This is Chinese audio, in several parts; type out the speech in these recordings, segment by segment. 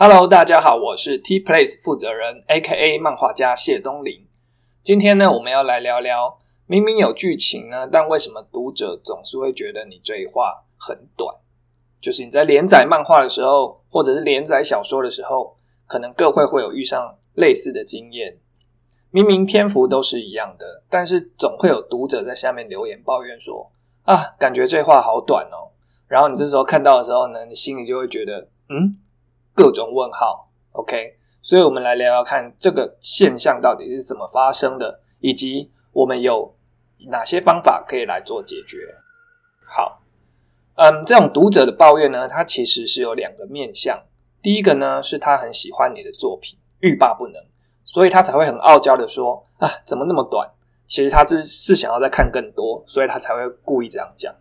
Hello，大家好，我是 T Place 负责人，A.K.A 漫画家谢东林。今天呢，我们要来聊聊，明明有剧情呢，但为什么读者总是会觉得你这一话很短？就是你在连载漫画的时候，或者是连载小说的时候，可能各会会有遇上类似的经验。明明篇幅都是一样的，但是总会有读者在下面留言抱怨说：“啊，感觉这话好短哦。”然后你这时候看到的时候呢，你心里就会觉得，嗯。各种问号，OK，所以我们来聊聊看这个现象到底是怎么发生的，以及我们有哪些方法可以来做解决。好，嗯，这种读者的抱怨呢，它其实是有两个面向。第一个呢，是他很喜欢你的作品，欲罢不能，所以他才会很傲娇的说啊，怎么那么短？其实他是是想要再看更多，所以他才会故意这样讲。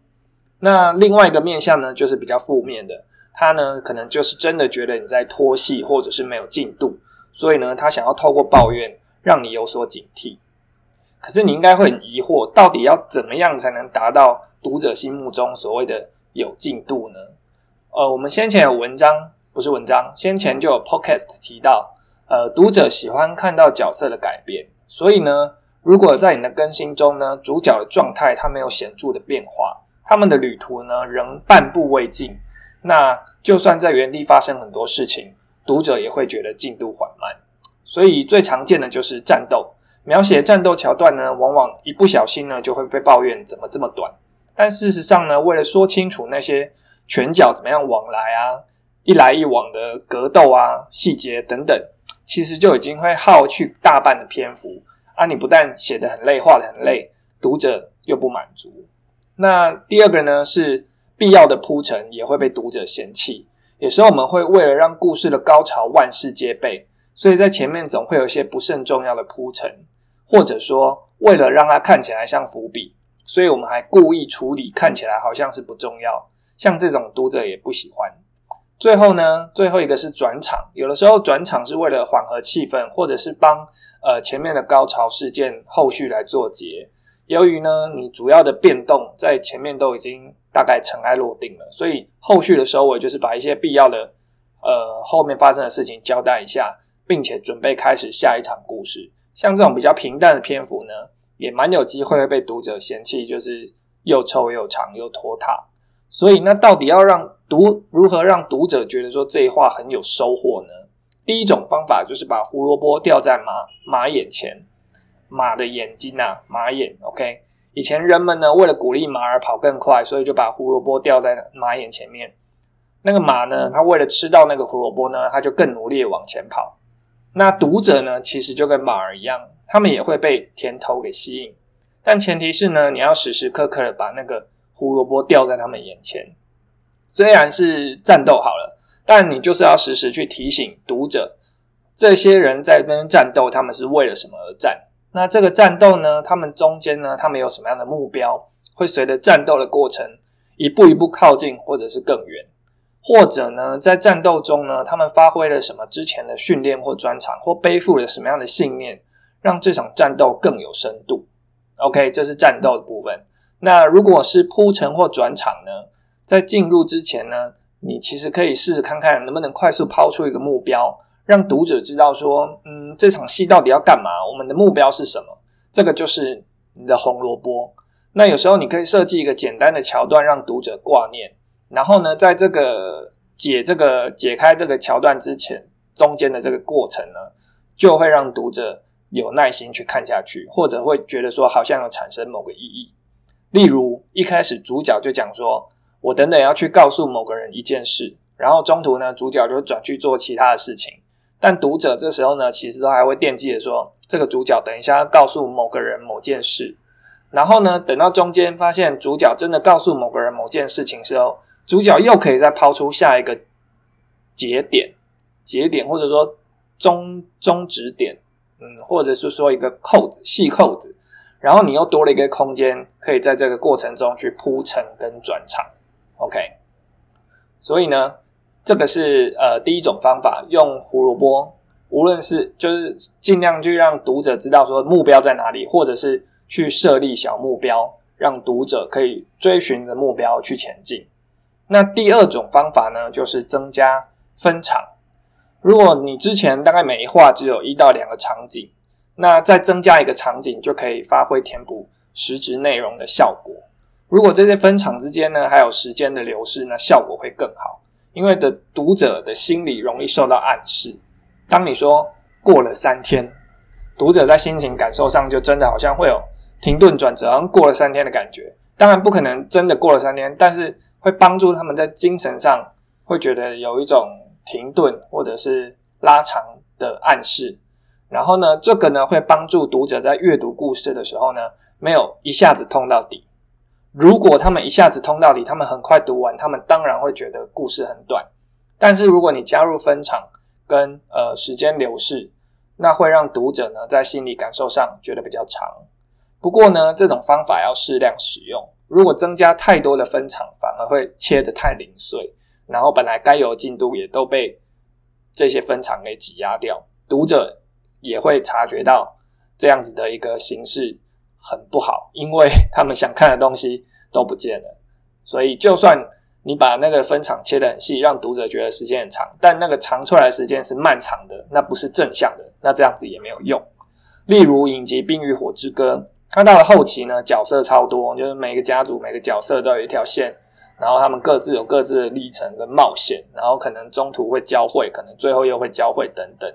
那另外一个面向呢，就是比较负面的。他呢，可能就是真的觉得你在拖戏，或者是没有进度，所以呢，他想要透过抱怨让你有所警惕。可是你应该会很疑惑，到底要怎么样才能达到读者心目中所谓的有进度呢？呃，我们先前有文章，不是文章，先前就有 podcast 提到，呃，读者喜欢看到角色的改变，所以呢，如果在你的更新中呢，主角的状态它没有显著的变化，他们的旅途呢仍半步未进。那就算在原地发生很多事情，读者也会觉得进度缓慢。所以最常见的就是战斗，描写战斗桥段呢，往往一不小心呢就会被抱怨怎么这么短。但事实上呢，为了说清楚那些拳脚怎么样往来啊，一来一往的格斗啊，细节等等，其实就已经会耗去大半的篇幅啊。你不但写得很累，画得很累，读者又不满足。那第二个呢是。必要的铺陈也会被读者嫌弃。有时候我们会为了让故事的高潮万事皆备，所以在前面总会有一些不甚重要的铺陈，或者说为了让它看起来像伏笔，所以我们还故意处理看起来好像是不重要。像这种读者也不喜欢。最后呢，最后一个是转场，有的时候转场是为了缓和气氛，或者是帮呃前面的高潮事件后续来做结。由于呢，你主要的变动在前面都已经大概尘埃落定了，所以后续的收尾就是把一些必要的呃后面发生的事情交代一下，并且准备开始下一场故事。像这种比较平淡的篇幅呢，也蛮有机会会被读者嫌弃，就是又臭又长又拖沓。所以那到底要让读如何让读者觉得说这一话很有收获呢？第一种方法就是把胡萝卜吊在马马眼前。马的眼睛啊，马眼，OK。以前人们呢，为了鼓励马儿跑更快，所以就把胡萝卜吊在马眼前面。那个马呢，它为了吃到那个胡萝卜呢，它就更努力往前跑。那读者呢，其实就跟马儿一样，他们也会被甜头给吸引。但前提是呢，你要时时刻刻的把那个胡萝卜吊在他们眼前。虽然是战斗好了，但你就是要时时去提醒读者，这些人在那边战斗，他们是为了什么而战。那这个战斗呢？他们中间呢？他们有什么样的目标？会随着战斗的过程一步一步靠近，或者是更远？或者呢，在战斗中呢，他们发挥了什么之前的训练或专长，或背负了什么样的信念，让这场战斗更有深度？OK，这是战斗的部分。那如果是铺陈或转场呢？在进入之前呢，你其实可以试试看看，能不能快速抛出一个目标。让读者知道说，嗯，这场戏到底要干嘛？我们的目标是什么？这个就是你的红萝卜。那有时候你可以设计一个简单的桥段，让读者挂念。然后呢，在这个解这个解开这个桥段之前，中间的这个过程呢，就会让读者有耐心去看下去，或者会觉得说，好像有产生某个意义。例如，一开始主角就讲说，我等等要去告诉某个人一件事，然后中途呢，主角就转去做其他的事情。但读者这时候呢，其实都还会惦记着说，这个主角等一下要告诉某个人某件事，然后呢，等到中间发现主角真的告诉某个人某件事情时候，主角又可以再抛出下一个节点、节点或者说中中止点，嗯，或者是说一个扣子、细扣子，然后你又多了一个空间，可以在这个过程中去铺陈跟转场。OK，所以呢。这个是呃第一种方法，用胡萝卜，无论是就是尽量去让读者知道说目标在哪里，或者是去设立小目标，让读者可以追寻着目标去前进。那第二种方法呢，就是增加分场。如果你之前大概每一画只有一到两个场景，那再增加一个场景就可以发挥填补实质内容的效果。如果这些分场之间呢还有时间的流逝，那效果会更好，因为的读者的心理容易受到暗示。当你说过了三天，读者在心情感受上就真的好像会有停顿转折，好像过了三天的感觉。当然不可能真的过了三天，但是会帮助他们在精神上会觉得有一种停顿或者是拉长的暗示。然后呢，这个呢会帮助读者在阅读故事的时候呢，没有一下子通到底。如果他们一下子通到底，他们很快读完，他们当然会觉得故事很短。但是如果你加入分场跟呃时间流逝，那会让读者呢在心理感受上觉得比较长。不过呢，这种方法要适量使用。如果增加太多的分场，反而会切得太零碎，然后本来该有的进度也都被这些分场给挤压掉。读者也会察觉到这样子的一个形式很不好，因为他们想看的东西都不见了。所以，就算你把那个分场切得很细，让读者觉得时间很长，但那个长出来的时间是漫长的，那不是正向的，那这样子也没有用。例如影集《冰与火之歌》。看到了后期呢，角色超多，就是每个家族每个角色都有一条线，然后他们各自有各自的历程跟冒险，然后可能中途会交汇，可能最后又会交汇等等。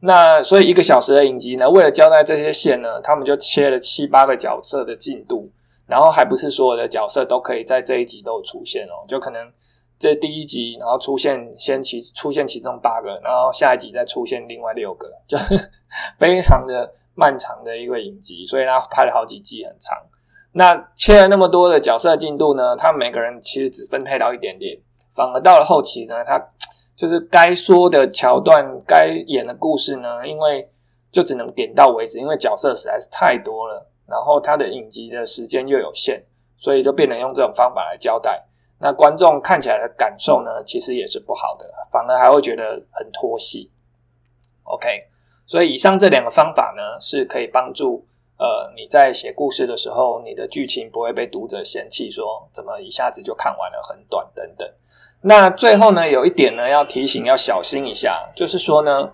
那所以一个小时的影集呢，为了交代这些线呢，他们就切了七八个角色的进度，然后还不是所有的角色都可以在这一集都出现哦，就可能这第一集然后出现先其出现其中八个，然后下一集再出现另外六个，就非常的。漫长的一个影集，所以他拍了好几季，很长。那切了那么多的角色进度呢？他每个人其实只分配到一点点，反而到了后期呢，他 就是该说的桥段、该演的故事呢，因为就只能点到为止，因为角色实在是太多了，然后他的影集的时间又有限，所以就变成用这种方法来交代。那观众看起来的感受呢，其实也是不好的，反而还会觉得很拖戏。OK。所以以上这两个方法呢，是可以帮助呃你在写故事的时候，你的剧情不会被读者嫌弃，说怎么一下子就看完了很短等等。那最后呢，有一点呢要提醒要小心一下，就是说呢，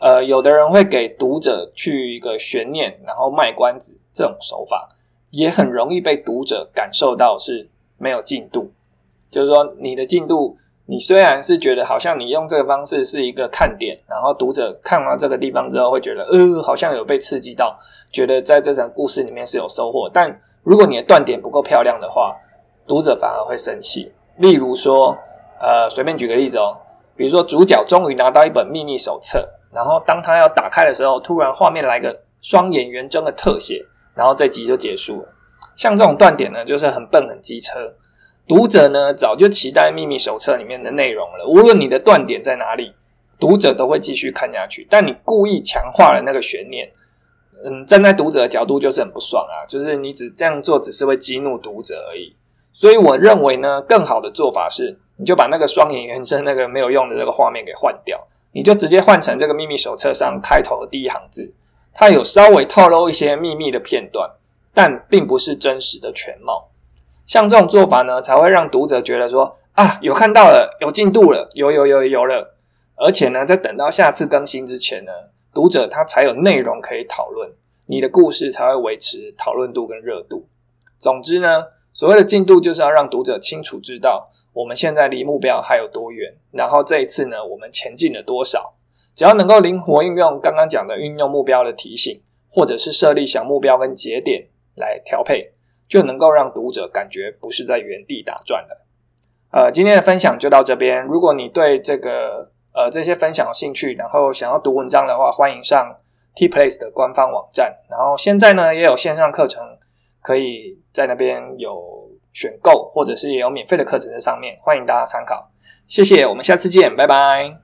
呃，有的人会给读者去一个悬念，然后卖关子，这种手法也很容易被读者感受到是没有进度，就是说你的进度。你虽然是觉得好像你用这个方式是一个看点，然后读者看完这个地方之后会觉得，呃，好像有被刺激到，觉得在这场故事里面是有收获。但如果你的断点不够漂亮的话，读者反而会生气。例如说，呃，随便举个例子哦，比如说主角终于拿到一本秘密手册，然后当他要打开的时候，突然画面来个双眼圆睁的特写，然后这集就结束了。像这种断点呢，就是很笨很机车。读者呢早就期待秘密手册里面的内容了，无论你的断点在哪里，读者都会继续看下去。但你故意强化了那个悬念，嗯，站在读者的角度就是很不爽啊，就是你只这样做只是会激怒读者而已。所以我认为呢，更好的做法是，你就把那个双眼原声那个没有用的这个画面给换掉，你就直接换成这个秘密手册上开头的第一行字，它有稍微透露一些秘密的片段，但并不是真实的全貌。像这种做法呢，才会让读者觉得说啊，有看到了，有进度了，有有有有了。而且呢，在等到下次更新之前呢，读者他才有内容可以讨论，你的故事才会维持讨论度跟热度。总之呢，所谓的进度就是要让读者清楚知道我们现在离目标还有多远，然后这一次呢，我们前进了多少。只要能够灵活运用刚刚讲的运用目标的提醒，或者是设立小目标跟节点来调配。就能够让读者感觉不是在原地打转了。呃，今天的分享就到这边。如果你对这个呃这些分享有兴趣，然后想要读文章的话，欢迎上 T Place 的官方网站。然后现在呢也有线上课程，可以在那边有选购，或者是也有免费的课程在上面，欢迎大家参考。谢谢，我们下次见，拜拜。